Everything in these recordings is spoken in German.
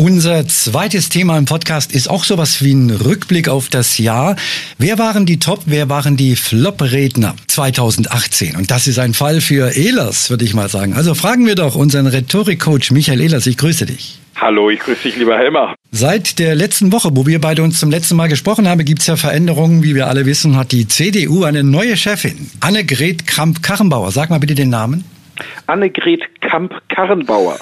Unser zweites Thema im Podcast ist auch sowas wie ein Rückblick auf das Jahr. Wer waren die Top, wer waren die Flop-Redner 2018? Und das ist ein Fall für Ehlers, würde ich mal sagen. Also fragen wir doch unseren Rhetorik-Coach Michael Ehlers. Ich grüße dich. Hallo, ich grüße dich, lieber Helmer. Seit der letzten Woche, wo wir beide uns zum letzten Mal gesprochen haben, gibt es ja Veränderungen. Wie wir alle wissen, hat die CDU eine neue Chefin, Annegret Kramp-Karrenbauer. Sag mal bitte den Namen. Annegret Kamp-Karrenbauer.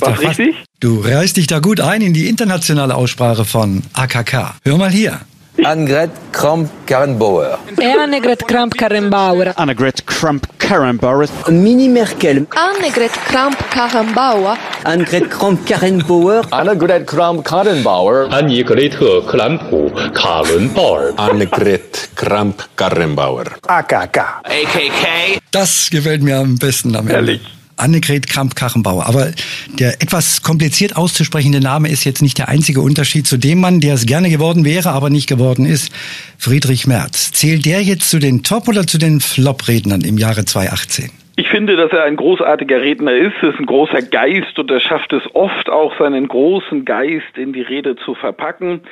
War richtig? Du reißt dich da gut ein in die internationale Aussprache von AKK. Hör mal hier. Annegret Kramp-Karrenbauer. Annegret Kramp-Karrenbauer. Annegret Kramp-Karrenbauer. Mini Merkel. Annegret Kramp-Karrenbauer. Annegret Kramp-Karrenbauer. Annegret Kramp-Karrenbauer. Annegret Kramp-Karrenbauer. Annegret Kramp-Karrenbauer. AKK. AKK. Das gefällt mir am besten am Ende. Ehrlich. Annegret Kramp-Karrenbauer. Aber der etwas kompliziert auszusprechende Name ist jetzt nicht der einzige Unterschied zu dem Mann, der es gerne geworden wäre, aber nicht geworden ist. Friedrich Merz. Zählt der jetzt zu den Top- oder zu den Flop-Rednern im Jahre 2018? Ich finde, dass er ein großartiger Redner ist, ist ein großer Geist und er schafft es oft auch, seinen großen Geist in die Rede zu verpacken.